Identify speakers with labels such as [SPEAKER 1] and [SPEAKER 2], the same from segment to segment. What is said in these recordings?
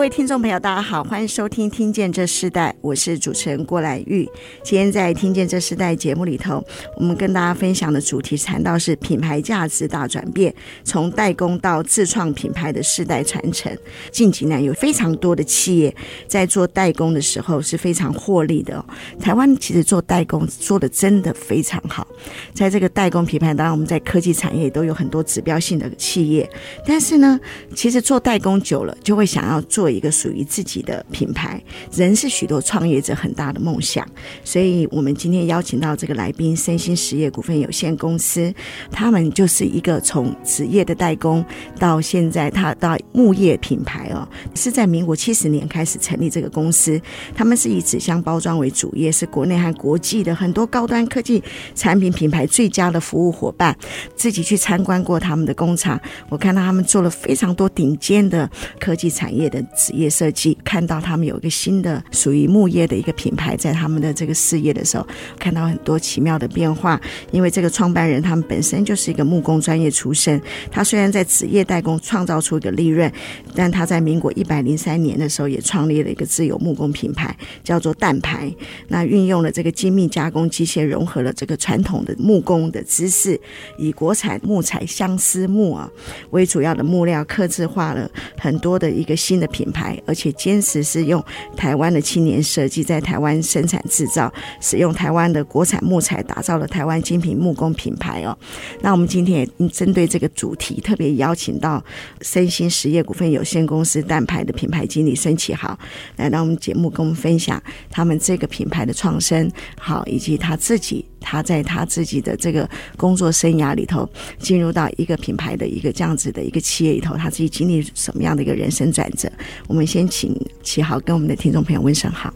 [SPEAKER 1] 各位听众朋友，大家好，欢迎收听《听见这世代》，我是主持人郭兰玉。今天在《听见这世代》节目里头，我们跟大家分享的主题谈到是品牌价值大转变，从代工到自创品牌的世代传承。近几年有非常多的企业在做代工的时候是非常获利的。台湾其实做代工做的真的非常好，在这个代工品牌，当然我们在科技产业都有很多指标性的企业，但是呢，其实做代工久了就会想要做。一个属于自己的品牌，人是许多创业者很大的梦想。所以，我们今天邀请到这个来宾，身心实业股份有限公司，他们就是一个从纸业的代工到现在，他到木业品牌哦，是在民国七十年开始成立这个公司。他们是以纸箱包装为主业，是国内和国际的很多高端科技产品品牌最佳的服务伙伴。自己去参观过他们的工厂，我看到他们做了非常多顶尖的科技产业的。纸业设计，看到他们有一个新的属于木业的一个品牌，在他们的这个事业的时候，看到很多奇妙的变化。因为这个创办人他们本身就是一个木工专业出身，他虽然在纸业代工创造出一个利润，但他在民国一百零三年的时候也创立了一个自有木工品牌，叫做蛋牌。那运用了这个精密加工机械，融合了这个传统的木工的知识，以国产木材相思木啊为主要的木料，刻制化了很多的一个新的品。品牌，而且坚持是用台湾的青年设计，在台湾生产制造，使用台湾的国产木材，打造了台湾精品木工品牌哦。那我们今天也针对这个主题，特别邀请到森兴实业股份有限公司蛋牌的品牌经理孙启豪来到我们节目，跟我们分享他们这个品牌的创生，好，以及他自己。他在他自己的这个工作生涯里头，进入到一个品牌的一个这样子的一个企业里头，他自己经历什么样的一个人生转折？我们先请启豪跟我们的听众朋友问声好。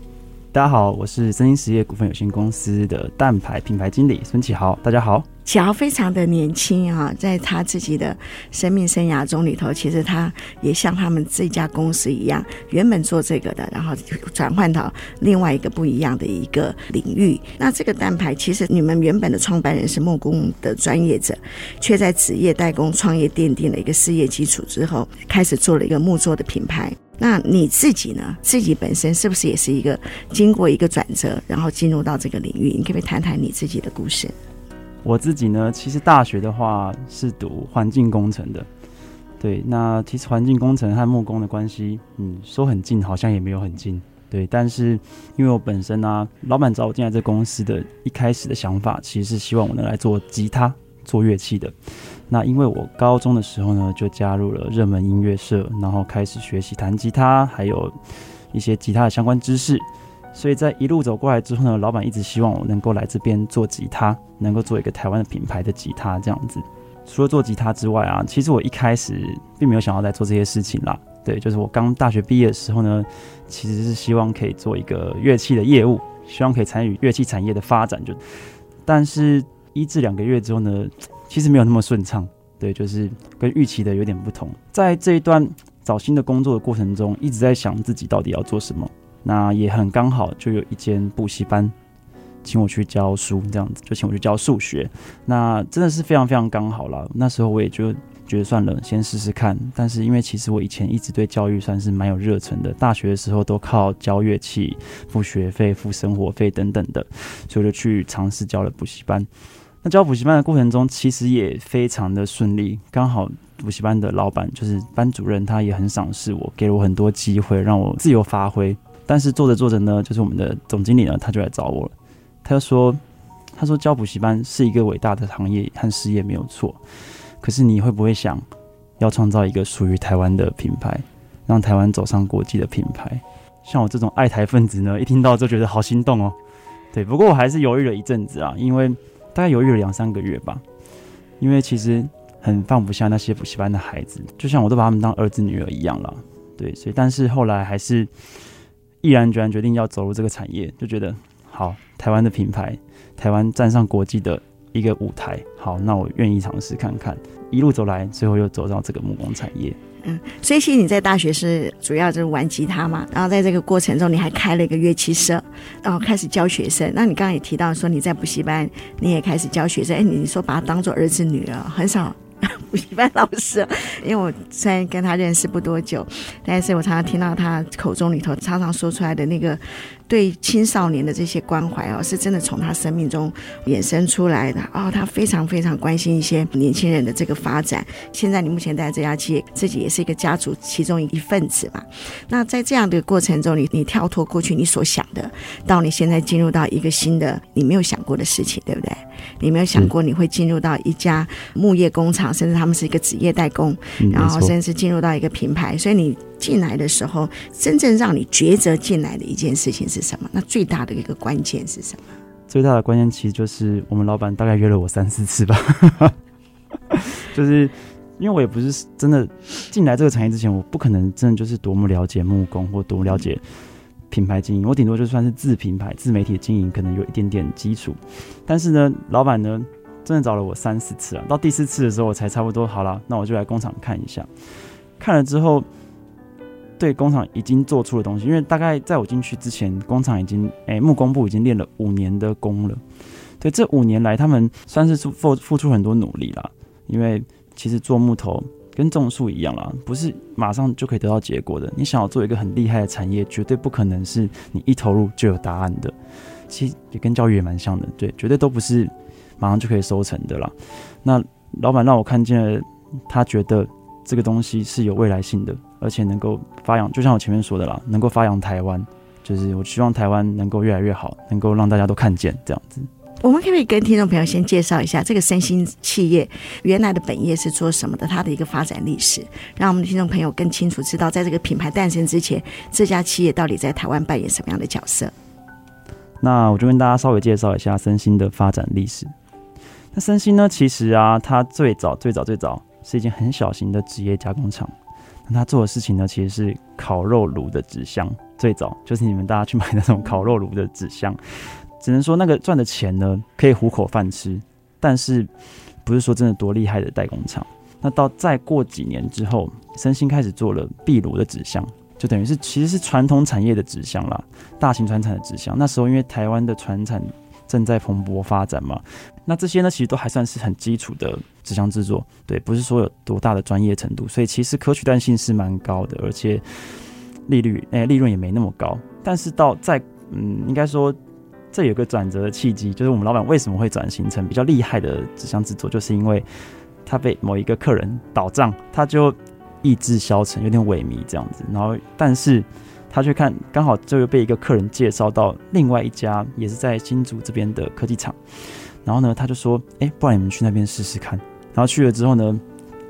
[SPEAKER 2] 大家好，我是森兴实业股份有限公司的蛋牌品牌经理孙启豪。大家好。
[SPEAKER 1] 启豪非常的年轻啊，在他自己的生命生涯中里头，其实他也像他们这家公司一样，原本做这个的，然后转换到另外一个不一样的一个领域。那这个蛋牌，其实你们原本的创办人是木工的专业者，却在纸业代工创业奠定了一个事业基础之后，开始做了一个木作的品牌。那你自己呢？自己本身是不是也是一个经过一个转折，然后进入到这个领域？你可不可以谈谈你自己的故事？
[SPEAKER 2] 我自己呢，其实大学的话是读环境工程的，对。那其实环境工程和木工的关系，嗯，说很近，好像也没有很近，对。但是因为我本身呢、老板找我进来这公司的一开始的想法，其实是希望我能来做吉他，做乐器的。那因为我高中的时候呢，就加入了热门音乐社，然后开始学习弹吉他，还有一些吉他的相关知识。所以在一路走过来之后呢，老板一直希望我能够来这边做吉他，能够做一个台湾的品牌的吉他这样子。除了做吉他之外啊，其实我一开始并没有想要来做这些事情啦。对，就是我刚大学毕业的时候呢，其实是希望可以做一个乐器的业务，希望可以参与乐器产业的发展。就，但是一至两个月之后呢，其实没有那么顺畅。对，就是跟预期的有点不同。在这一段找新的工作的过程中，一直在想自己到底要做什么。那也很刚好，就有一间补习班请我去教书，这样子就请我去教数学。那真的是非常非常刚好了。那时候我也就觉得算了，先试试看。但是因为其实我以前一直对教育算是蛮有热忱的，大学的时候都靠教乐器付学费、付生活费等等的，所以我就去尝试教了补习班。那教补习班的过程中，其实也非常的顺利。刚好补习班的老板就是班主任，他也很赏识我，给了我很多机会，让我自由发挥。但是做着做着呢，就是我们的总经理呢，他就来找我了。他就说：“他说教补习班是一个伟大的行业和事业，没有错。可是你会不会想要创造一个属于台湾的品牌，让台湾走上国际的品牌？像我这种爱台分子呢，一听到就觉得好心动哦。对，不过我还是犹豫了一阵子啊，因为大概犹豫了两三个月吧，因为其实很放不下那些补习班的孩子，就像我都把他们当儿子女儿一样了。对，所以但是后来还是毅然决然决定要走入这个产业，就觉得好，台湾的品牌，台湾站上国际的一个舞台，好，那我愿意尝试看看。一路走来，最后又走到这个木工产业。
[SPEAKER 1] 嗯，所以其实你在大学是主要就是玩吉他嘛，然后在这个过程中，你还开了一个乐器社，然后开始教学生。那你刚刚也提到说你在补习班，你也开始教学生。哎，你说把他当做儿子女儿，很少。补习班老师，因为我虽然跟他认识不多久，但是我常常听到他口中里头常常说出来的那个对青少年的这些关怀哦，是真的从他生命中衍生出来的哦。他非常非常关心一些年轻人的这个发展。现在你目前在这家企业，自己也是一个家族其中一份子嘛。那在这样的过程中，你你跳脱过去你所想的，到你现在进入到一个新的你没有想过的事情，对不对？你没有想过你会进入到一家木业工厂，甚至他们是一个职业代工，然后甚至进入到一个品牌。所以你进来的时候，真正让你抉择进来的一件事情是什么？那最大的一个关键是什么？
[SPEAKER 2] 最大的关键其实就是我们老板大概约了我三四次吧，就是因为我也不是真的进来这个产业之前，我不可能真的就是多么了解木工或多么了解。品牌经营，我顶多就算是自品牌、自媒体的经营，可能有一点点基础。但是呢，老板呢，真的找了我三四次啊，到第四次的时候，我才差不多好了，那我就来工厂看一下。看了之后，对工厂已经做出了东西，因为大概在我进去之前，工厂已经哎、欸、木工部已经练了五年的工了。对，这五年来，他们算是付付出很多努力啦。因为其实做木头。跟种树一样啦，不是马上就可以得到结果的。你想要做一个很厉害的产业，绝对不可能是你一投入就有答案的。其实也跟教育也蛮像的，对，绝对都不是马上就可以收成的啦。那老板让我看见了，他觉得这个东西是有未来性的，而且能够发扬，就像我前面说的啦，能够发扬台湾，就是我希望台湾能够越来越好，能够让大家都看见这样子。
[SPEAKER 1] 我们可不可以跟听众朋友先介绍一下这个森兴企业原来的本业是做什么的？它的一个发展历史，让我们的听众朋友更清楚知道，在这个品牌诞生之前，这家企业到底在台湾扮演什么样的角色？
[SPEAKER 2] 那我就跟大家稍微介绍一下森兴的发展历史。那森兴呢，其实啊，它最早最早最早是一间很小型的纸业加工厂。那他做的事情呢，其实是烤肉炉的纸箱，最早就是你们大家去买那种烤肉炉的纸箱。只能说那个赚的钱呢，可以糊口饭吃，但是不是说真的多厉害的代工厂。那到再过几年之后，森兴开始做了壁炉的纸箱，就等于是其实是传统产业的纸箱啦，大型传产的纸箱。那时候因为台湾的传产正在蓬勃发展嘛，那这些呢其实都还算是很基础的纸箱制作，对，不是说有多大的专业程度，所以其实可取代性是蛮高的，而且利率诶、利润也没那么高。但是到在嗯应该说。这有个转折的契机，就是我们老板为什么会转型成比较厉害的纸箱制作，就是因为他被某一个客人倒账，他就意志消沉，有点萎靡这样子。然后，但是他去看刚好就又被一个客人介绍到另外一家也是在新竹这边的科技厂，然后呢，他就说：“哎，不然你们去那边试试看。”然后去了之后呢，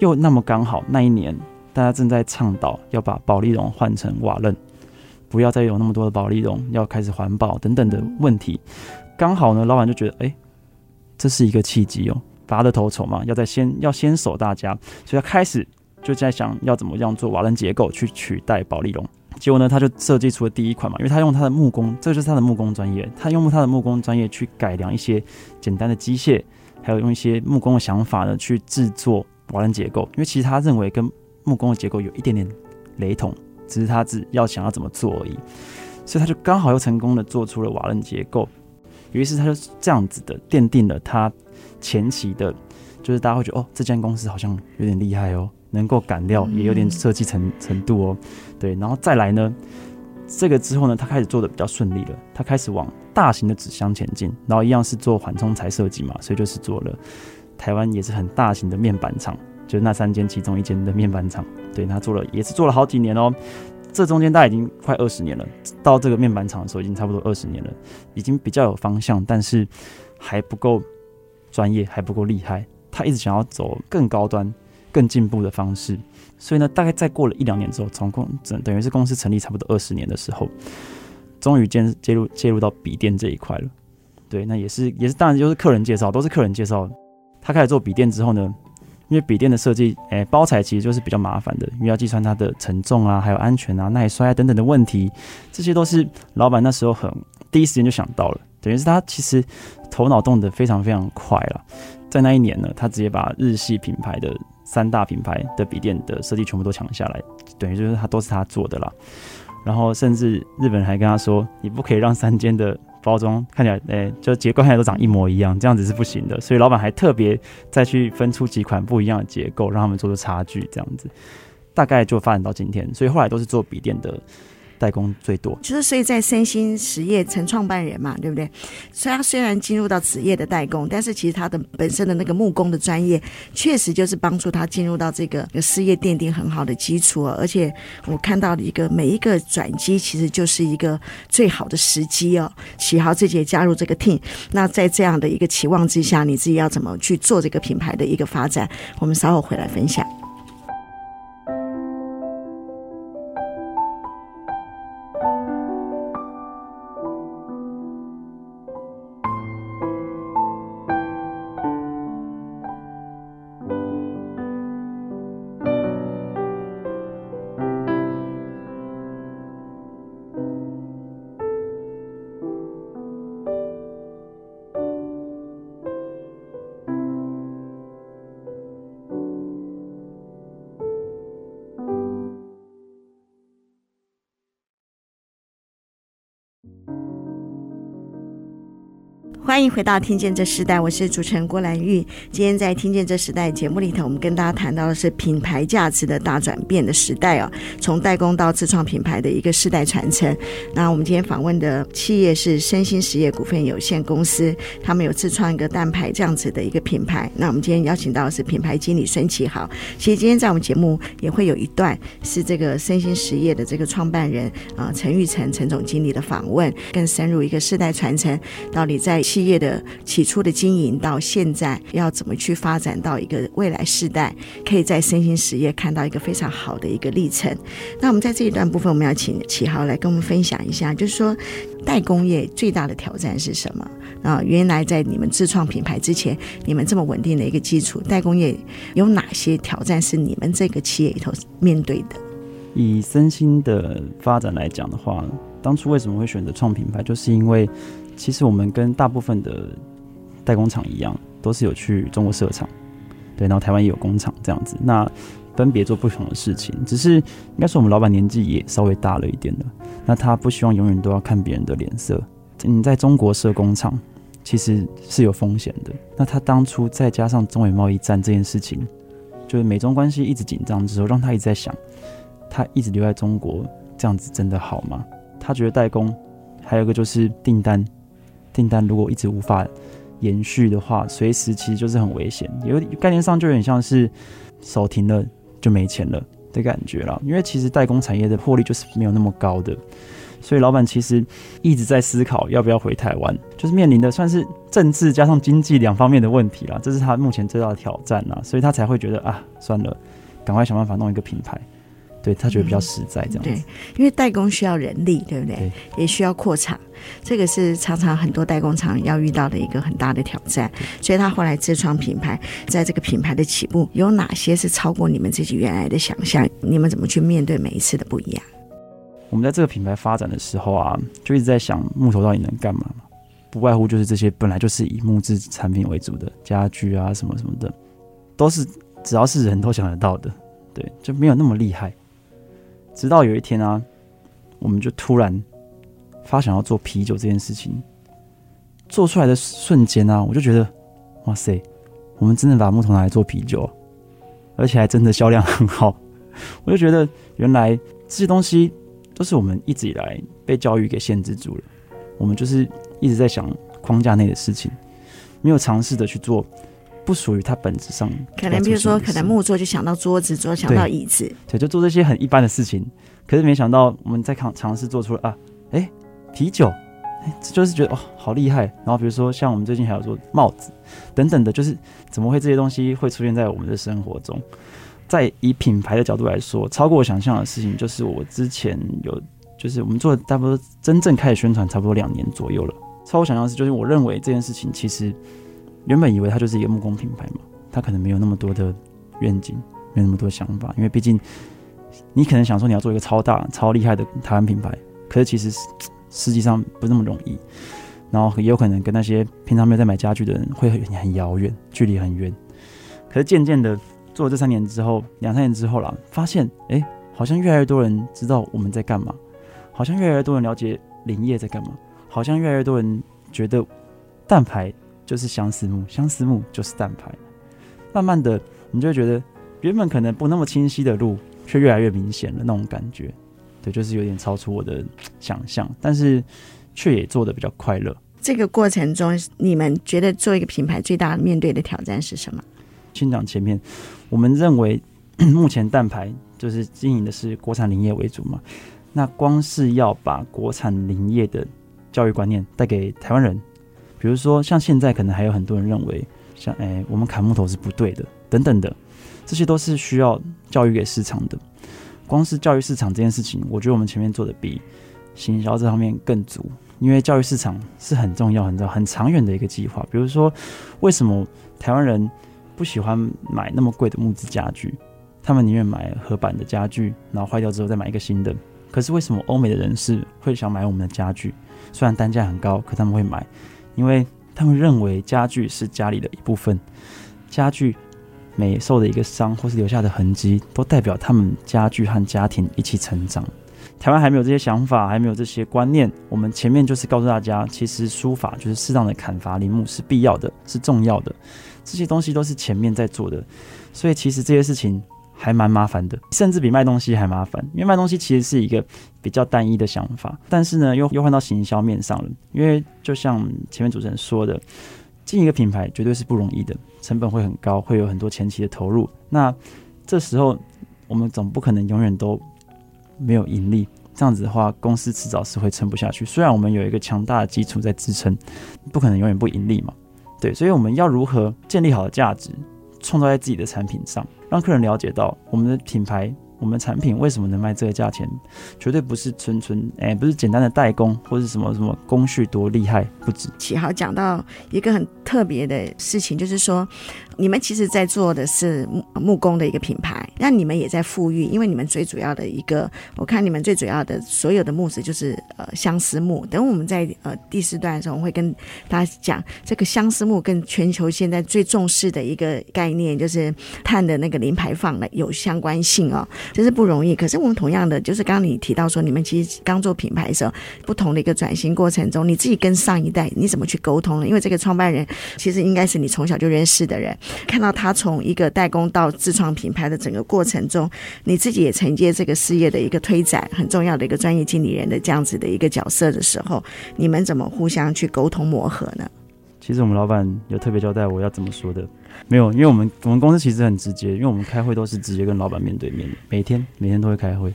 [SPEAKER 2] 又那么刚好那一年大家正在倡导要把保丽龙换成瓦楞。不要再有那么多的保丽龙，要开始环保等等的问题。刚好呢，老板就觉得，哎、这是一个契机哦，拔得头筹嘛，要在先要先守大家，所以他开始就在想要怎么样做瓦楞结构去取代保丽龙。结果呢，他就设计出了第一款嘛，因为他用他的木工，这就是他的木工专业，他用他的木工专业去改良一些简单的机械，还有用一些木工的想法呢去制作瓦楞结构。因为其实他认为跟木工的结构有一点点雷同。只是他只要想要怎么做而已，所以他就刚好又成功的做出了瓦楞结构。于是他就这样子的奠定了他前期的，就是大家会觉得哦，这间公司好像有点厉害哦，能够赶料也有点设计程程度哦，对。然后再来呢，这个之后呢，他开始做的比较顺利了，他开始往大型的纸箱前进，然后一样是做缓冲材设计嘛，所以就是做了台湾也是很大型的面板厂。就是那三间其中一间的面板厂，对，他做了也是做了好几年哦。这中间大概已经快二十年了，到这个面板厂的时候已经差不多二十年了，已经比较有方向，但是还不够专业，还不够厉害。他一直想要走更高端、更进步的方式，所以呢，大概再过了一两年之后，从公等等于是公司成立差不多二十年的时候，终于介介入介入到笔电这一块了。对，那也是也是当然就是客人介绍，都是客人介绍。他开始做笔电之后呢，因为笔电的设计，哎、欸，包材其实就是比较麻烦的，因为要计算它的承重啊，还有安全啊、耐摔啊等等的问题，这些都是老板那时候很第一时间就想到了，等于是他其实头脑动得非常非常快了。在那一年呢，他直接把日系品牌的三大品牌的笔电的设计全部都抢下来，等于就是他都是他做的啦。然后甚至日本人还跟他说：“你不可以让三间的。”包装看起来，哎、就结构看起来都长一模一样，这样子是不行的。所以老板还特别再去分出几款不一样的结构，让他们做出差距，这样子，大概就发展到今天。所以后来都是做笔电的。代工最多，
[SPEAKER 1] 就是所以在三星实业成创办人嘛，对不对？所以他虽然进入到纸业的代工，但是其实他的本身的那个木工的专业，确实就是帮助他进入到这个事业奠定很好的基础。而且我看到的一个每一个转机，其实就是一个最好的时机哦。启豪自己也加入这个 team，那在这样的一个期望之下，你自己要怎么去做这个品牌的一个发展？我们稍后回来分享。欢迎回到《听见这时代》，我是主持人郭兰玉。今天在《听见这时代》节目里头，我们跟大家谈到的是品牌价值的大转变的时代哦，从代工到自创品牌的一个世代传承。那我们今天访问的企业是森兴实业股份有限公司，他们有自创一个蛋牌这样子的一个品牌。那我们今天邀请到的是品牌经理孙启豪。其实今天在我们节目也会有一段是这个森兴实业的这个创办人啊陈玉成陈总经理的访问，更深入一个世代传承到底在。企业的起初的经营到现在要怎么去发展到一个未来世代，可以在森兴实业看到一个非常好的一个历程。那我们在这一段部分，我们要请启豪来跟我们分享一下，就是说代工业最大的挑战是什么？啊，原来在你们自创品牌之前，你们这么稳定的一个基础，代工业有哪些挑战是你们这个企业里头面对的？
[SPEAKER 2] 以森兴的发展来讲的话，当初为什么会选择创品牌，就是因为。其实我们跟大部分的代工厂一样，都是有去中国设厂，对，然后台湾也有工厂这样子。那分别做不同的事情，只是应该说我们老板年纪也稍微大了一点了。那他不希望永远都要看别人的脸色。你在中国设工厂，其实是有风险的。那他当初再加上中美贸易战这件事情，就是美中关系一直紧张之后，让他一直在想，他一直留在中国这样子真的好吗？他觉得代工还有一个就是订单。订单如果一直无法延续的话，随时其实就是很危险。有概念上就有点像是手停了就没钱了的感觉了。因为其实代工产业的获利就是没有那么高的，所以老板其实一直在思考要不要回台湾，就是面临的算是政治加上经济两方面的问题啦。这是他目前最大的挑战啦，所以他才会觉得啊，算了，赶快想办法弄一个品牌。对，他觉得比较实在这样子。嗯，对，因为代工需要人力，对不对？对，
[SPEAKER 1] 也需要扩厂，这个是常常很多代工厂要遇到的一个很大的挑战。所以他后来自创品牌，在这个品牌的起步，有哪些是超过你们自己原来的想象？你们怎么去面对每一次的不一样？
[SPEAKER 2] 我们在这个品牌发展的时候啊，就一直在想木头到底能干嘛？不外乎就是这些本来就是以木质产品为主的家具啊，什么什么的，都是只要是人都想得到的。对，就没有那么厉害。直到有一天啊，我们就突然发想要做啤酒这件事情，做出来的瞬间啊，我就觉得，哇塞，我们真的把木头拿来做啤酒，而且还真的销量很好。我就觉得，原来这些东西都是我们一直以来被教育给限制住了。我们就是一直在想框架内的事情，没有尝试的去做。不属于它本质上，
[SPEAKER 1] 可能比如说，可能木作就想到桌子，桌想到椅子，
[SPEAKER 2] 对，就做这些很一般的事情。可是没想到，我们在尝尝试做出了啊，哎、欸，啤酒，哎、就是觉得哦，好厉害。然后比如说，像我们最近还有做帽子等等的，就是怎么会这些东西会出现在我们的生活中？在以品牌的角度来说，超过我想象的事情，就是我之前有，就是我们做的差不多真正开始宣传差不多两年左右了。超乎想象是，就是我认为这件事情其实原本以为它就是一个木工品牌嘛，它可能没有那么多的愿景，没有那么多想法，因为毕竟你可能想说你要做一个超大、超厉害的台湾品牌，可是其实实际上不那么容易。然后也有可能跟那些平常没有在买家具的人会很很遥远，距离很远。可是渐渐的做了这三年之后，两三年之后啦，发现哎，好像越来越多人知道我们在干嘛，好像越来越多人了解林业在干嘛，好像越来越多人觉得蛋牌就是相思木，相思木就是蛋牌。慢慢的，你就会觉得原本可能不那么清晰的路，却越来越明显了那种感觉。对，就是有点超出我的想象，但是却也做得比较快乐。
[SPEAKER 1] 这个过程中，你们觉得做一个品牌最大面对的挑战是什么？
[SPEAKER 2] 先讲前面，我们认为 目前蛋牌就是经营的是国产林业为主嘛。那光是要把国产林业的教育观念带给台湾人，比如说像现在可能还有很多人认为，像哎我们砍木头是不对的等等的，这些都是需要教育给市场的。光是教育市场这件事情，我觉得我们前面做的比行销这方面更足。因为教育市场是很重要、很重要、很长远的一个计划。比如说，为什么台湾人不喜欢买那么贵的木质家具？他们宁愿买合板的家具，然后坏掉之后再买一个新的。可是为什么欧美的人士会想买我们的家具？虽然单价很高，可他们会买，因为他们认为家具是家里的一部分。家具每受的一个伤或是留下的痕迹，都代表他们家具和家庭一起成长。台湾还没有这些想法，还没有这些观念。我们前面就是告诉大家，其实书法就是适当的砍伐林木是必要的，是重要的。这些东西都是前面在做的，所以其实这些事情还蛮麻烦的，甚至比卖东西还麻烦。因为卖东西其实是一个比较单一的想法，但是呢，又又换到行销面上了。因为就像前面主持人说的，进一个品牌绝对是不容易的，成本会很高，会有很多前期的投入。那这时候我们总不可能永远都。没有盈利，这样子的话，公司迟早是会撑不下去。虽然我们有一个强大的基础在支撑，不可能永远不盈利嘛。对，所以我们要如何建立好的价值，创造在自己的产品上，让客人了解到我们的品牌。我们产品为什么能卖这个价钱？绝对不是纯纯哎，不是简单的代工或是什么什么工序多厉害不止。
[SPEAKER 1] 启豪讲到一个很特别的事情，就是说你们其实在做的是木木工的一个品牌，那你们也在富裕，因为你们最主要的一个，我看你们最主要的所有的木质就是呃相思木。等我们在呃第四段的时候，我会跟大家讲这个相思木跟全球现在最重视的一个概念，就是碳的那个零排放的有相关性哦。这是不容易，可是我们同样的，就是刚刚你提到说，你们其实刚做品牌的时候，不同的一个转型过程中，你自己跟上一代你怎么去沟通呢？因为这个创办人其实应该是你从小就认识的人，看到他从一个代工到自创品牌的整个过程中，你自己也承接这个事业的一个推展，很重要的一个专业经理人的这样子的一个角色的时候，你们怎么互相去沟通磨合呢？
[SPEAKER 2] 其实我们老板有特别交代我要怎么说的，没有，因为我们我们公司其实很直接，因为我们开会都是直接跟老板面对面的，每天每天都会开会，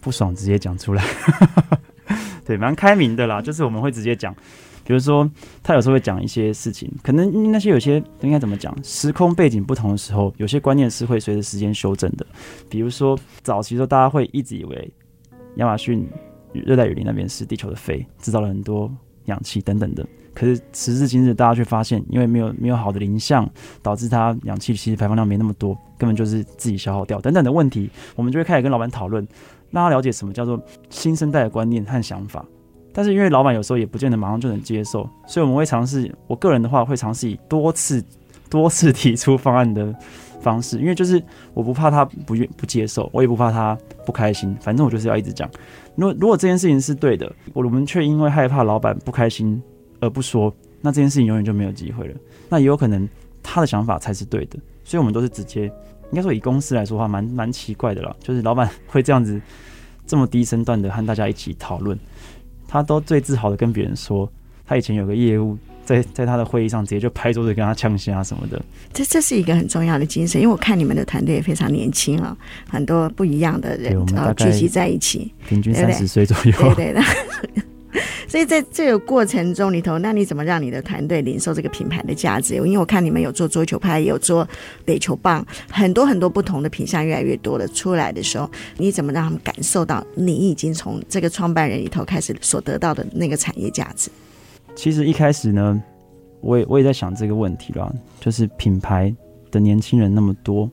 [SPEAKER 2] 不爽直接讲出来，对，蛮开明的啦，就是我们会直接讲，比如说他有时候会讲一些事情，可能那些有些应该怎么讲，时空背景不同的时候，有些观念是会随着时间修正的，比如说早期的时候大家会一直以为亚马逊热带雨林那边是地球的肺，制造了很多氧气等等的。可是时至今日，大家却发现，因为没有没有好的林相，导致它氧气其实排放量没那么多，根本就是自己消耗掉等等的问题，我们就会开始跟老板讨论，让他了解什么叫做新生代的观念和想法。但是因为老板有时候也不见得马上就能接受，所以我们会尝试，我个人的话会尝试以多次多次提出方案的方式，因为就是我不怕他不愿不接受，我也不怕他不开心，反正我就是要一直讲。如果如果这件事情是对的，我们却因为害怕老板不开心。而不说，那这件事情永远就没有机会了。那也有可能他的想法才是对的，所以我们都是直接，应该说以公司来说话，蛮蛮奇怪的啦。就是老板会这样子这么低身段的和大家一起讨论，他都最自豪的跟别人说，他以前有个业务在在他的会议上直接就拍桌子跟他呛声什么的。这
[SPEAKER 1] 这是一个很重要的精神，因为我看你们的团队也非常年轻啊，很多不一样的人啊聚集在一起，
[SPEAKER 2] 平均三十岁左右，
[SPEAKER 1] 对对的。所以在这个过程中里头，那你怎么让你的团队领受这个品牌的价值？因为我看你们有做桌球拍，有做垒球棒，很多很多不同的品项越来越多了出来的时候，你怎么让他们感受到你已经从这个创办人里头开始所得到的那个产业价值？
[SPEAKER 2] 其实一开始呢，我也我也在想这个问题啦，就是品牌的年轻人那么多，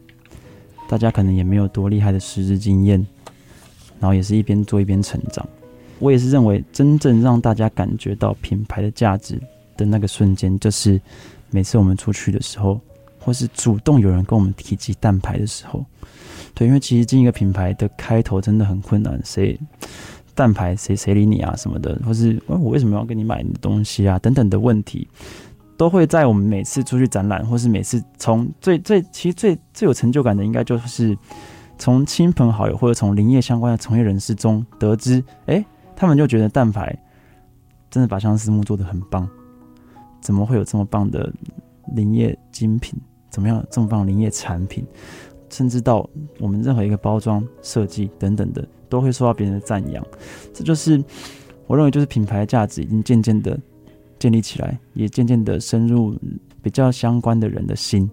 [SPEAKER 2] 大家可能也没有多厉害的实质经验，然后也是一边做一边成长。我也是认为，真正让大家感觉到品牌的价值的那个瞬间，就是每次我们出去的时候，或是主动有人跟我们提及蛋牌的时候。对，因为其实进一个品牌的开头真的很困难，谁蛋牌谁谁理你啊什么的，或是我为什么要跟你买你的东西啊等等的问题，都会在我们每次出去展览，或是每次从最最其实最最有成就感的，应该就是从亲朋好友或者从林业相关的从业人士中得知，哎。他们就觉得蛋牌真的把相思木做得很棒，怎么会有这么棒的林业精品？怎么样这么棒的林业产品？甚至到我们任何一个包装设计等等的，都会受到别人的赞扬。这就是我认为，就是品牌价值已经渐渐的建立起来，也渐渐的深入比较相关的人的心。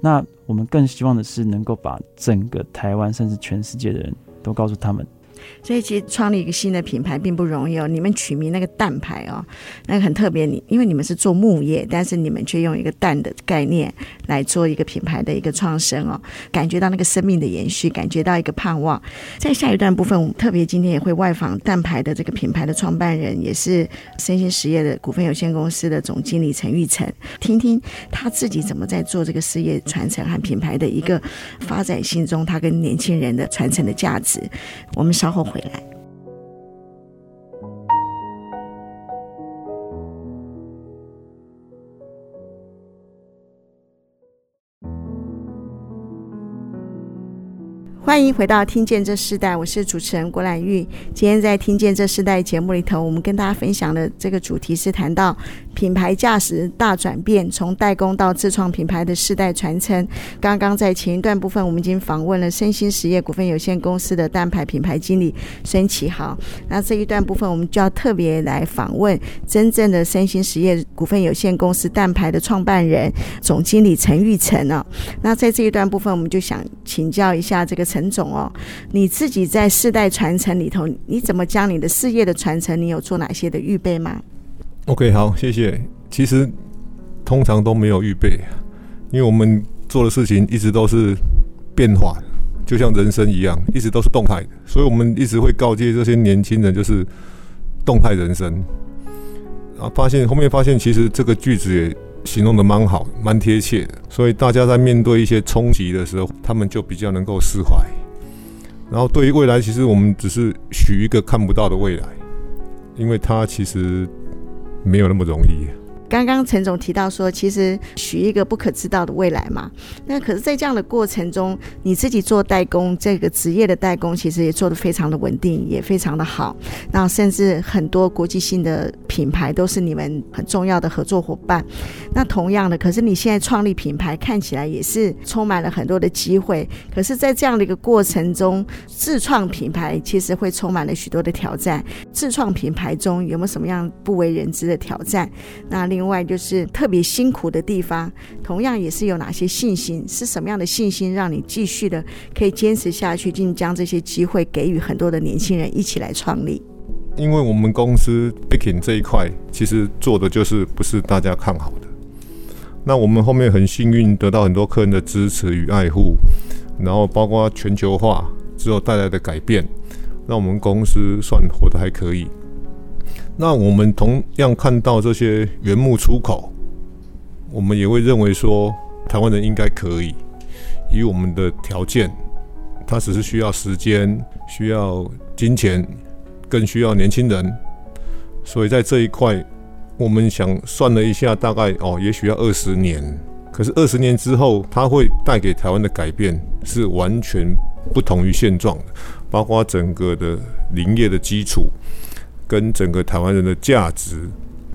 [SPEAKER 2] 那我们更希望的是，能够把整个台湾甚至全世界的人都告诉他们。
[SPEAKER 1] 所以其实创立一个新的品牌并不容易哦。你们取名那个蛋牌哦，那个很特别。你因为你们是做木业，但是你们却用一个蛋的概念来做一个品牌的一个创生哦，感觉到那个生命的延续，感觉到一个盼望。在下一段部分，我们特别今天也会外访蛋牌的这个品牌的创办人，也是森兴实业的股份有限公司的总经理陈玉成，听听他自己怎么在做这个事业传承和品牌的一个发展心中，他跟年轻人的传承的价值。我们稍后回来。欢迎回到《听见这世代》，我是主持人郭兰玉。今天在《听见这世代》节目里头，我们跟大家分享的这个主题是谈到品牌价值大转变，从代工到自创品牌的世代传承。刚刚在前一段部分，我们已经访问了身心实业股份有限公司的蛋牌品牌经理孙启豪。那这一段部分，我们就要特别来访问真正的身心实业股份有限公司蛋牌的创办人、总经理陈玉成哦。那在这一段部分，我们就想请教一下这个。陈总哦，你自己在世代传承里头，你怎么将你的事业的传承，你有做哪些的预备吗
[SPEAKER 3] ？OK，好，谢谢。其实通常都没有预备，因为我们做的事情一直都是变化，就像人生一样，一直都是动态的。所以我们一直会告诫这些年轻人，就是动态人生。啊，发现后面发现，其实这个句子也。形容的蛮好，蛮贴切的，所以大家在面对一些冲击的时候，他们就比较能够释怀。然后对于未来，其实我们只是许一个看不到的未来，因为它其实没有那么容易。
[SPEAKER 1] 刚刚陈总提到说，其实许一个不可知道的未来嘛。那可是，在这样的过程中，你自己做代工，这个职业的代工，其实也做得非常的稳定，也非常的好。那甚至很多国际性的品牌都是你们很重要的合作伙伴。那同样的，可是你现在创立品牌，看起来也是充满了很多的机会。可是，在这样的一个过程中，自创品牌其实会充满了许多的挑战。自创品牌中有没有什么样不为人知的挑战？那另另外就是特别辛苦的地方，同样也是有哪些信心？是什么样的信心让你继续的可以坚持下去，并将这些机会给予很多的年轻人一起来创立？
[SPEAKER 3] 因为我们公司 baking 这一块其实做的就是不是大家看好的。那我们后面很幸运得到很多客人的支持与爱护，然后包括全球化之后带来的改变，让我们公司算活得还可以。那我们同样看到这些原木出口，我们也会认为说，台湾人应该可以，以我们的条件，它只是需要时间，需要金钱，更需要年轻人，所以在这一块，我们想算了一下，大概哦，也许要二十年，可是二十年之后，它会带给台湾的改变是完全不同于现状的，包括整个的林业的基础。跟整个台湾人的价值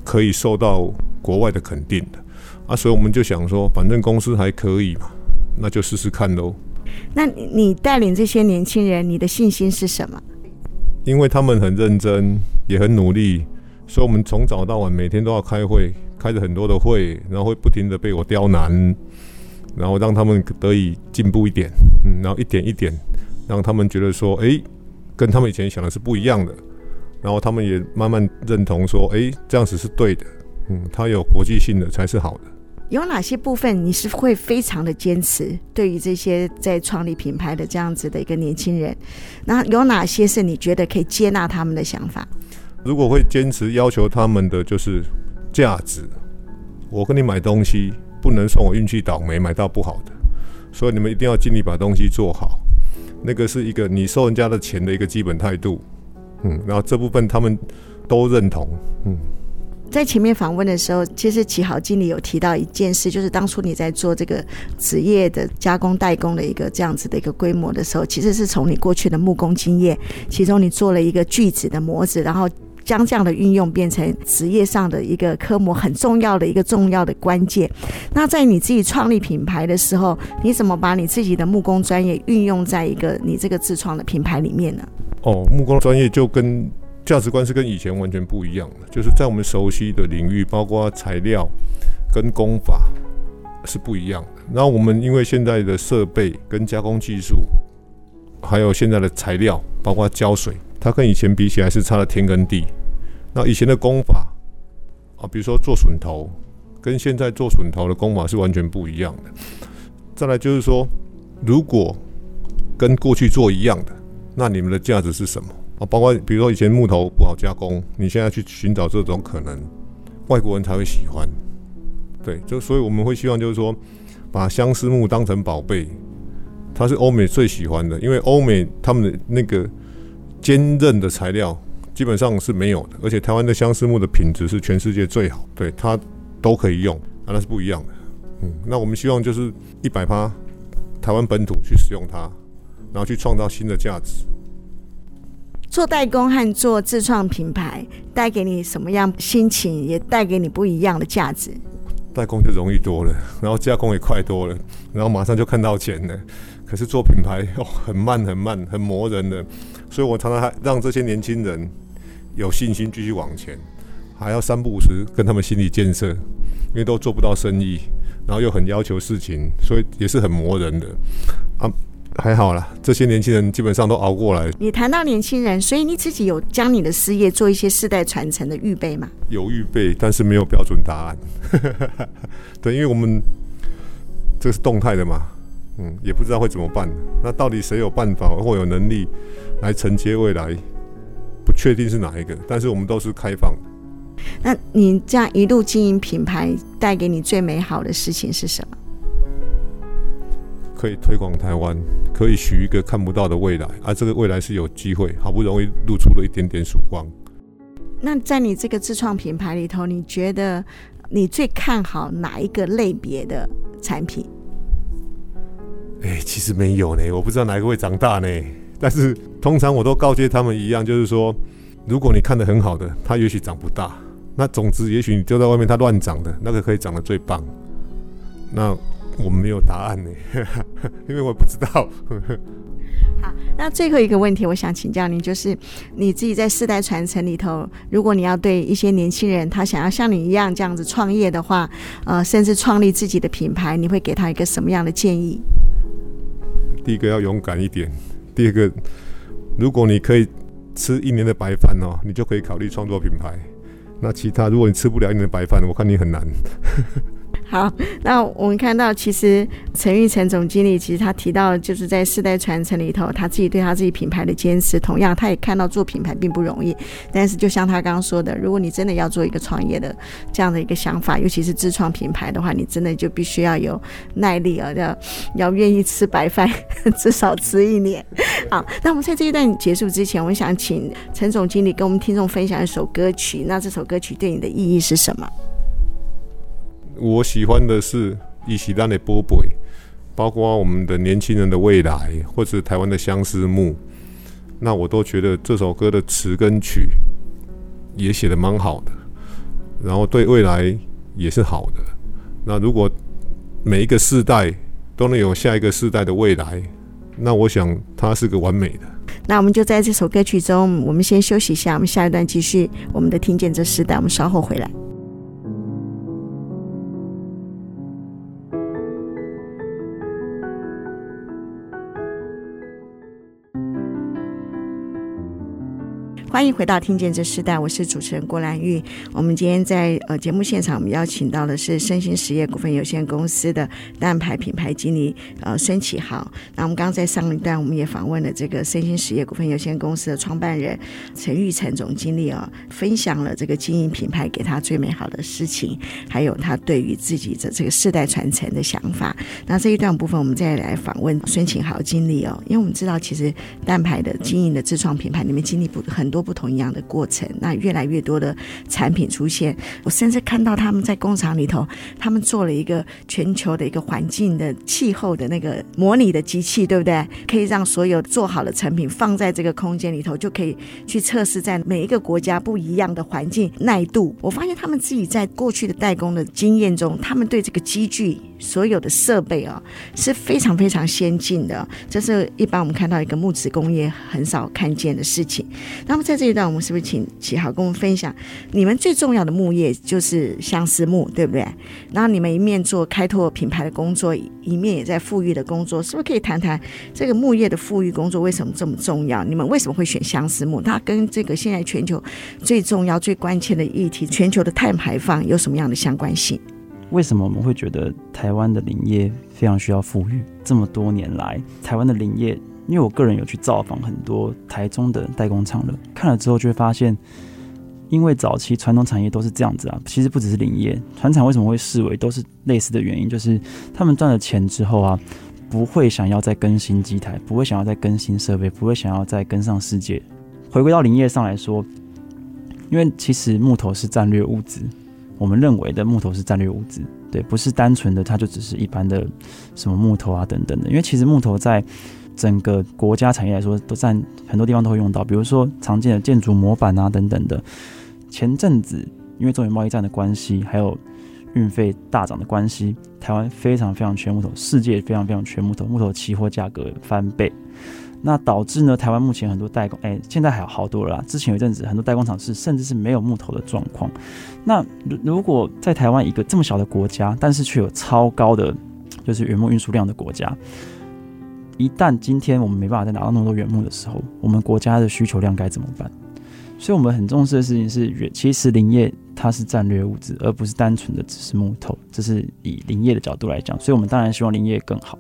[SPEAKER 3] 可以受到国外的肯定的啊，所以我们就想说，反正公司还可以嘛，那就试试看喽。
[SPEAKER 1] 那你带领这些年轻人，你的信心是什么？
[SPEAKER 3] 因为他们很认真，也很努力，所以我们从早到晚每天都要开会，开着很多的会，然后会不停的被我刁难，然后让他们得以进步一点，嗯，然后一点一点让他们觉得说，诶，跟他们以前想的是不一样的。然后他们也慢慢认同说：“哎，这样子是对的。嗯，它有国际性的才是好的。
[SPEAKER 1] 有哪些部分你是会非常的坚持？对于这些在创立品牌的这样子的一个年轻人，那有哪些是你觉得可以接纳他们的想法？
[SPEAKER 3] 如果会坚持要求他们的就是价值，我跟你买东西不能算我运气倒霉买到不好的，所以你们一定要尽力把东西做好。那个是一个你收人家的钱的一个基本态度，嗯，然后这部分他们都认同，嗯。
[SPEAKER 1] 在前面访问的时候，其实启豪经理有提到一件事，就是当初你在做这个职业的加工代工的一个这样子的一个规模的时候，其实是从你过去的木工经验，其中你做了一个锯子的模子，然后将这样的运用变成职业上的一个科目，很重要的一个重要的关键。那在你自己创立品牌的时候，你怎么把你自己的木工专业运用在一个你这个自创的品牌里面呢？
[SPEAKER 3] 哦，木工专业就跟。价值观是跟以前完全不一样的，就是在我们熟悉的领域，包括材料跟工法是不一样的。然后我们因为现在的设备跟加工技术，还有现在的材料，包括胶水，它跟以前比起来是差了天跟地。那以前的工法啊，比如说做榫头，跟现在做榫头的工法是完全不一样的。再来就是说，如果跟过去做一样的，那你们的价值是什么？啊，包括比如说以前木头不好加工，你现在去寻找这种可能，外国人才会喜欢。对，就所以我们会希望就是说，把相思木当成宝贝，它是欧美最喜欢的，因为欧美他们的那个坚韧的材料基本上是没有的，而且台湾的相思木的品质是全世界最好，对，它都可以用，啊，那是不一样的。嗯，那我们希望就是一百趴台湾本土去使用它，然后去创造新的价值。
[SPEAKER 1] 做代工和做自创品牌带给你什么样心情，也带给你不一样的价值。
[SPEAKER 3] 代工就容易多了，然后加工也快多了，然后马上就看到钱了。可是做品牌哦，很慢很慢，很磨人的。所以我常常还让这些年轻人有信心继续往前，还要三不五时跟他们心理建设，因为都做不到生意，然后又很要求事情，所以也是很磨人的啊。还好啦，这些年轻人基本上都熬过来。
[SPEAKER 1] 你谈到年轻人，所以你自己有将你的事业做一些世代传承的预备吗？
[SPEAKER 3] 有预备，但是没有标准答案。对，因为我们这个是动态的嘛，嗯，也不知道会怎么办。那到底谁有办法或有能力来承接未来？不确定是哪一个，但是我们都是开放的。
[SPEAKER 1] 那你这样一路经营品牌，带给你最美好的事情是什么？
[SPEAKER 3] 可以推广台湾，可以许一个看不到的未来，而、啊、这个未来是有机会，好不容易露出了一点点曙光。
[SPEAKER 1] 那在你这个自创品牌里头，你觉得你最看好哪一个类别的产品？
[SPEAKER 3] 哎、欸，其实没有呢，我不知道哪一个会长大呢。但是通常我都告诫他们一样，就是说，如果你看得很好的，它也许长不大。那种子也许你丢在外面，它乱长的那个可以长得最棒。那。我们没有答案呢，因为我不知道。
[SPEAKER 1] 好，那最后一个问题，我想请教您，就是你自己在世代传承里头，如果你要对一些年轻人，他想要像你一样这样子创业的话，呃，甚至创立自己的品牌，你会给他一个什么样的建议？
[SPEAKER 3] 第一个要勇敢一点，第二个，如果你可以吃一年的白饭哦，你就可以考虑创作品牌。那其他，如果你吃不了一年的白饭，我看你很难。
[SPEAKER 1] 好，那我们看到，其实陈玉成总经理，其实他提到，就是在世代传承里头，他自己对他自己品牌的坚持。同样，他也看到做品牌并不容易。但是，就像他刚刚说的，如果你真的要做一个创业的这样的一个想法，尤其是自创品牌的话，你真的就必须要有耐力啊，要要愿意吃白饭，至少吃一年。好，那我们在这一段结束之前，我想请陈总经理跟我们听众分享一首歌曲。那这首歌曲对你的意义是什么？
[SPEAKER 3] 我喜欢的是伊西丹的波贝，包括我们的年轻人的未来，或者台湾的相思木，那我都觉得这首歌的词跟曲也写的蛮好的，然后对未来也是好的。那如果每一个世代都能有下一个世代的未来，那我想它是个完美的。
[SPEAKER 1] 那我们就在这首歌曲中，我们先休息一下，我们下一段继续我们的听见这世代，我们稍后回来。欢迎回到《听见这世代》，我是主持人郭兰玉。我们今天在呃节目现场，我们邀请到的是声兴实业股份有限公司的蛋牌品牌经理呃孙启豪。那我们刚刚在上一段，我们也访问了这个声兴实业股份有限公司的创办人陈玉成总经理、哦，分享了这个经营品牌给他最美好的事情，还有他对于自己的这个世代传承的想法。那这一段部分，我们再来访问孙启豪经理哦，因为我们知道其实蛋牌的经营的自创品牌里面经历不很多。不同一样的过程，那越来越多的产品出现，我甚至看到他们在工厂里头，他们做了一个全球的一个环境的气候的那个模拟的机器，对不对？可以让所有做好的成品放在这个空间里头，就可以去测试在每一个国家不一样的环境耐度。我发现他们自己在过去的代工的经验中，他们对这个机具所有的设备啊是非常非常先进的，这是一般我们看到一个木质工业很少看见的事情。那么在在这一段，我们是不是请启豪跟我们分享？你们最重要的木业就是相思木，对不对？然后你们一面做开拓品牌的工作，一面也在富裕的工作，是不是可以谈谈这个木业的富裕工作为什么这么重要？你们为什么会选相思木？它跟这个现在全球最重要、最关键的议题——全球的碳排放有什么样的相关性？
[SPEAKER 2] 为什么我们会觉得台湾的林业非常需要富裕？这么多年来，台湾的林业。因为我个人有去造访很多台中的代工厂了，看了之后就会发现，因为早期传统产业都是这样子啊，其实不只是林业，传产为什么会视为，都是类似的原因，就是他们赚了钱之后啊，不会想要再更新机台，不会想要再更新设备，不会想要再跟上世界。回归到林业上来说，因为其实木头是战略物资，我们认为的木头是战略物资，对，不是单纯的它就只是一般的什么木头啊等等的，因为其实木头在整个国家产业来说，都占很多地方都会用到，比如说常见的建筑模板啊等等的。前阵子因为中美贸易战的关系，还有运费大涨的关系，台湾非常非常缺木头，世界非常非常缺木头，木头期货价格翻倍，那导致呢，台湾目前很多代工，哎，现在还有好多了啦。之前有一阵子，很多代工厂是甚至是没有木头的状况。那如如果在台湾一个这么小的国家，但是却有超高的就是原木运输量的国家。一旦今天我们没办法再拿到那么多原木的时候，我们国家的需求量该怎么办？所以，我们很重视的事情是，原其实林业它是战略物资，而不是单纯的只是木头。这是以林业的角度来讲，所以我们当然希望林业更好。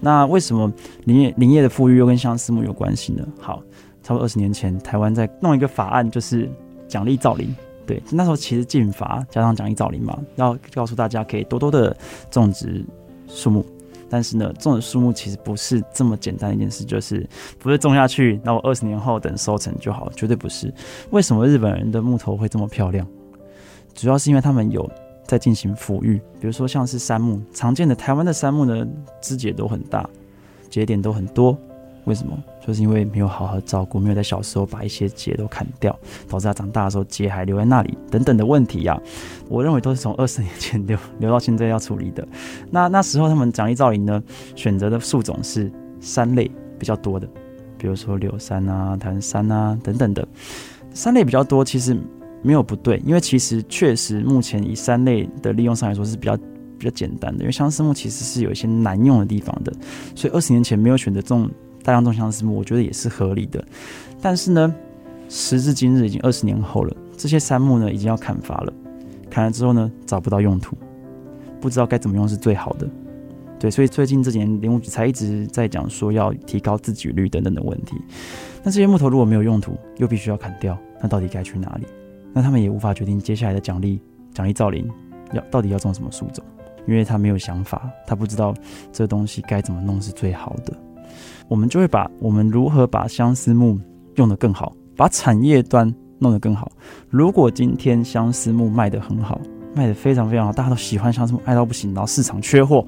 [SPEAKER 2] 那为什么林业林业的富裕又跟相思木有关系呢？好，差不多二十年前，台湾在弄一个法案，就是奖励造林。对，那时候其实禁伐加上奖励造林嘛，要告诉大家可以多多的种植树木。但是呢，种的树木其实不是这么简单一件事，就是不是种下去，那我二十年后等收成就好，绝对不是。为什么日本人的木头会这么漂亮？主要是因为他们有在进行抚育，比如说像是杉木，常见的台湾的杉木呢，枝节都很大，节点都很多。为什么？就是因为没有好好照顾，没有在小时候把一些节都砍掉，导致他长大的时候节还留在那里，等等的问题呀、我认为都是从二十年前留留到现在要处理的。那那时候他们奖励造林呢，选择的树种是杉类比较多的，比如说柳杉啊、台湾杉啊等等的。杉类比较多，其实没有不对，因为其实确实目前以杉类的利用上来说是比较比较简单的，因为相思木其实是有一些难用的地方的，所以二十年前没有选择这种。大量种相思木，我觉得也是合理的。但是呢，时至今日已经二十年后了，这些杉木呢已经要砍伐了。砍了之后呢，找不到用途，不知道该怎么用是最好的。对，所以最近这几年林务局才一直在讲说要提高自给率等等的问题。那这些木头如果没有用途，又必须要砍掉，那到底该去哪里？那他们也无法决定接下来的奖励奖励造林要到底要种什么树种，因为他没有想法，他不知道这东西该怎么弄是最好的。我们就会把我们如何把相思木用得更好，把产业端弄得更好。如果今天相思木卖得很好，卖得非常非常好，大家都喜欢相思木，爱到不行，然后市场缺货，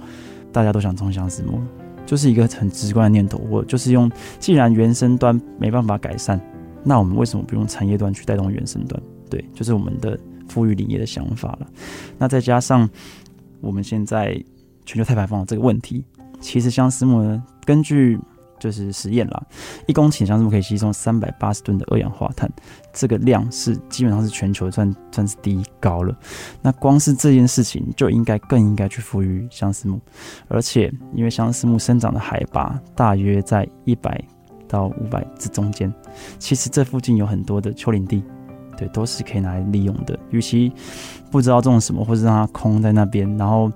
[SPEAKER 2] 大家都想种相思木，就是一个很直观的念头。我就是用，既然原生端没办法改善，那我们为什么不用产业端去带动原生端？对，就是我们的富裕林业的想法了。那再加上我们现在全球碳排放的这个问题，其实相思木呢，根据就是实验啦，一公顷相思木可以吸收三百八十吨的二氧化碳，这个量是基本上是全球算算是第一高了。那光是这件事情就应该更应该去赋予相思木，而且因为相思木生长的海拔大约在一百到五百这中间，其实这附近有很多的丘陵地，对，都是可以拿来利用的。与其不知道种什么，或是让它空在那边，然后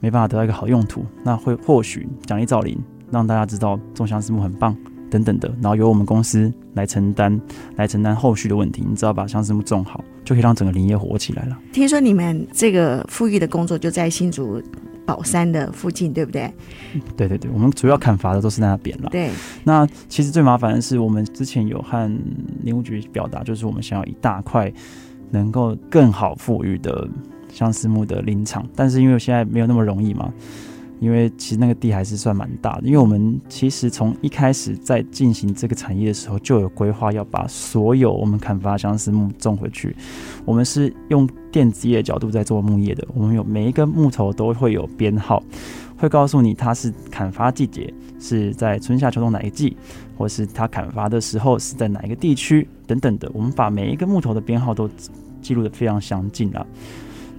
[SPEAKER 2] 没办法得到一个好用途，那会或许奖励造林，让大家知道种相思木很棒。等等的，然后由我们公司来承担，来承担后续的问题。你只要把相思木种好，就可以让整个林业活起来了。
[SPEAKER 1] 听说你们这个富裕的工作就在新竹宝山的附近，对不对？
[SPEAKER 2] 对对对，我们主要砍伐的都是在那边了。
[SPEAKER 1] 对，
[SPEAKER 2] 那其实最麻烦的是，我们之前有和林务局表达，就是我们想要一大块能够更好富裕的相思木的林场，但是因为现在没有那么容易嘛。因为其实那个地还是算蛮大的，因为我们其实从一开始在进行这个产业的时候，就有规划要把所有我们砍伐相思木种回去。我们是用电子业的角度在做木业的，我们有每一根木头都会有编号，会告诉你它是砍伐季节是在春夏秋冬哪一季，或是它砍伐的时候是在哪一个地区等等的。我们把每一个木头的编号都记录得非常详尽啊，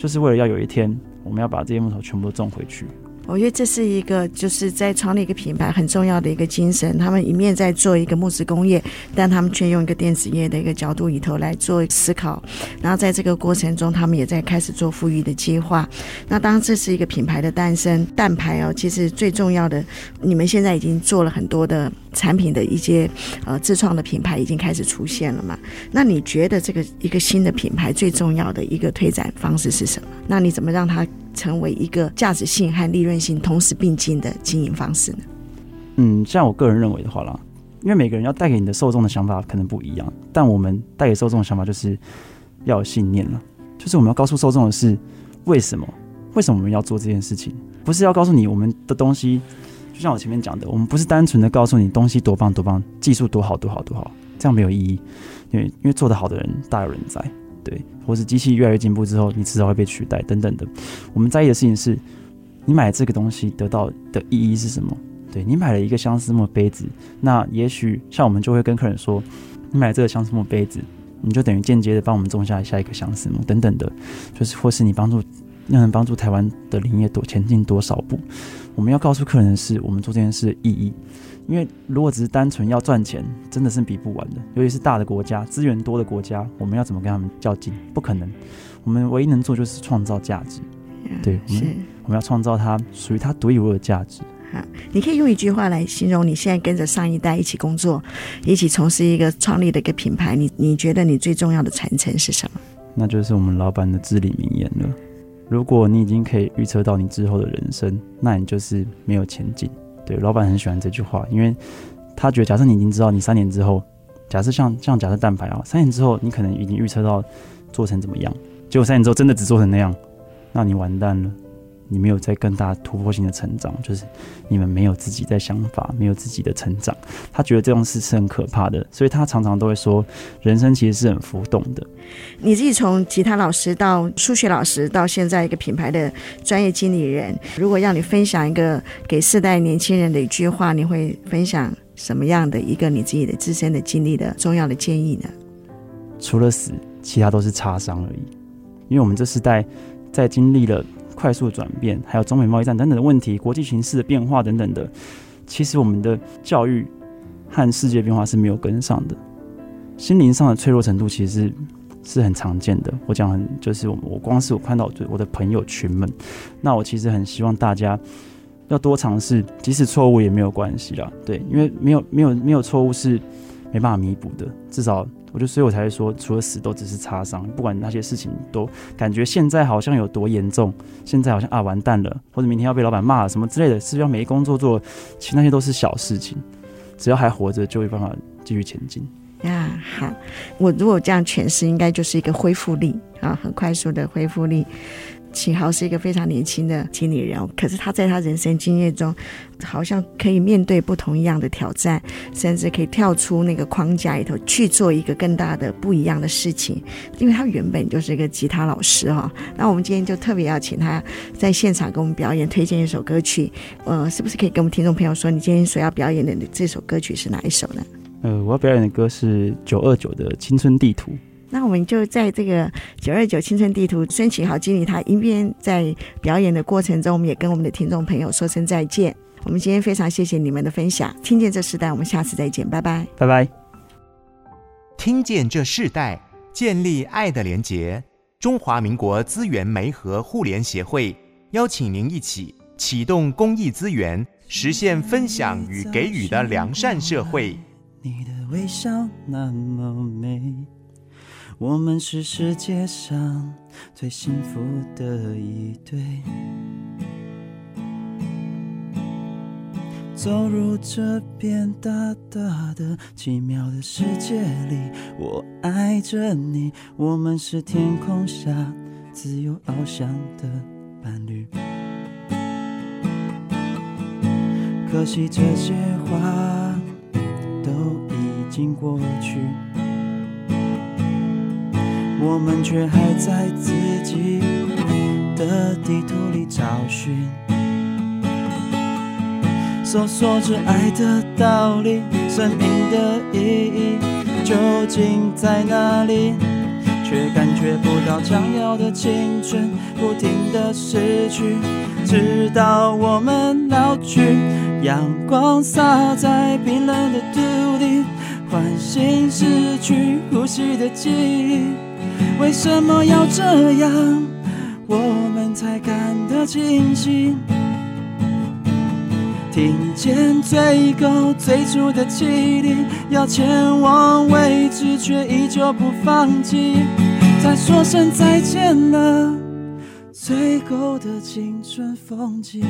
[SPEAKER 2] 就是为了要有一天我们要把这些木头全部都种回去。
[SPEAKER 1] 我觉得这是一个就是在创立一个品牌很重要的一个精神。他们一面在做一个木质工业，但他们却用一个电子业的一个角度里头来做思考。然后在这个过程中，他们也在开始做富裕的计划。那当这是一个品牌的诞生。蛋牌哦，其实最重要的，你们现在已经做了很多的产品的一些呃自创的品牌已经开始出现了嘛？那你觉得这个一个新的品牌最重要的一个推展方式是什么？那你怎么让它？成为一个价值性和利润性同时并进的经营方式呢？
[SPEAKER 2] 嗯，像我个人认为的话啦，因为每个人要带给你的受众的想法可能不一样，但我们带给受众的想法就是要有信念了，就是我们要告诉受众的是为什么？为什么我们要做这件事情？不是要告诉你我们的东西，就像我前面讲的，我们不是单纯的告诉你东西多棒多棒，技术多好多好多好，这样没有意义，因为因为做得好的人大有人在。对，或是机器越来越进步之后，你迟早会被取代等等的。我们在意的事情是，你买这个东西得到的意义是什么？对，你买了一个相思木杯子，那也许像我们就会跟客人说，你买这个相思木杯子，你就等于间接的帮我们种下下一个相思木等等的，就是或是你帮助，让人帮助台湾的林业多前进多少步。我们要告诉客人的是，我们做这件事的意义。因为如果只是单纯要赚钱，真的是比不完的。尤其是大的国家、资源多的国家，我们要怎么跟他们较劲？不可能。我们唯一能做就是创造价值。对，我们我们要创造它属于它独一无二的价值。
[SPEAKER 1] 好，你可以用一句话来形容你现在跟着上一代一起工作，一起从事一个创立的一个品牌。你你觉得你最重要的传承是什么？
[SPEAKER 2] 那就是我们老板的至理名言了。如果你已经可以预测到你之后的人生，那你就是没有前进。对，老板很喜欢这句话，因为他觉得，假设你已经知道你三年之后，假设像像假设蛋白啊，三年之后你可能已经预测到做成怎么样，结果三年之后真的只做成那样，那你完蛋了。你没有在更大突破性的成长，就是你们没有自己在想法，没有自己的成长。他觉得这种事是很可怕的，所以他常常都会说，人生其实是很浮动的。
[SPEAKER 1] 你自己从吉他老师到数学老师，到现在一个品牌的专业经理人，如果让你分享一个给世代年轻人的一句话，你会分享什么样的一个你自己的自身的经历的重要的建议呢？
[SPEAKER 2] 除了死，其他都是擦伤而已。因为我们这世代在经历了。快速的转变，还有中美贸易战等等的问题，国际形势的变化等等的，其实我们的教育和世界变化是没有跟上的，心灵上的脆弱程度其实是，是很常见的。我讲很就是我我光是我看到我的朋友群们，那我其实很希望大家要多尝试，即使错误也没有关系啦，对，因为没有没有没有错误是没办法弥补的，至少。我就所以我才会说，除了死都只是擦伤，不管那些事情都感觉现在好像有多严重，现在好像啊完蛋了，或者明天要被老板骂了什么之类的，是不是要没工作做？其实那些都是小事情，只要还活着，就有办法继续前进。
[SPEAKER 1] 呀，好，我如果这样诠释，应该就是一个恢复力啊，很快速的恢复力。启豪是一个非常年轻的经理人，可是他在他人生经验中，好像可以面对不同一样的挑战，甚至可以跳出那个框架里头去做一个更大的不一样的事情。因为他原本就是一个吉他老师哈，那我们今天就特别要请他在现场给我们表演，推荐一首歌曲。呃，是不是可以跟我们听众朋友说，你今天所要表演的这首歌曲是哪一首呢？
[SPEAKER 2] 呃，我要表演的歌是九二九的《青春地图》。
[SPEAKER 1] 那我们就在这个九二九青春地图，申请好经理他一边在表演的过程中，我们也跟我们的听众朋友说声再见。我们今天非常谢谢你们的分享，听见这时代，我们下次再见，拜拜，
[SPEAKER 4] 拜拜。
[SPEAKER 5] 听见这世代，建立爱的连结。中华民国资源媒和互联协会邀请您一起启动公益资源，实现分享与给予的良善社会。
[SPEAKER 2] 你的微笑那么美，我们是世界上最幸福的一对。走入这片大大的奇妙的世界里，我爱着你，我们是天空下自由翱翔的伴侣。可惜这些话都已经过去，我们却还在自己的地图里找寻。搜索着爱的道理，生命的意义究竟在哪里？却感觉不到将要的青春不停地逝去，直到我们老去。阳光洒在冰冷的土地，唤醒失去呼吸的记忆。为什么要这样？我们才看得清晰。听见最高最初的起点，要前往未知，却依旧不放弃。再说声再见了，最后的青春风景。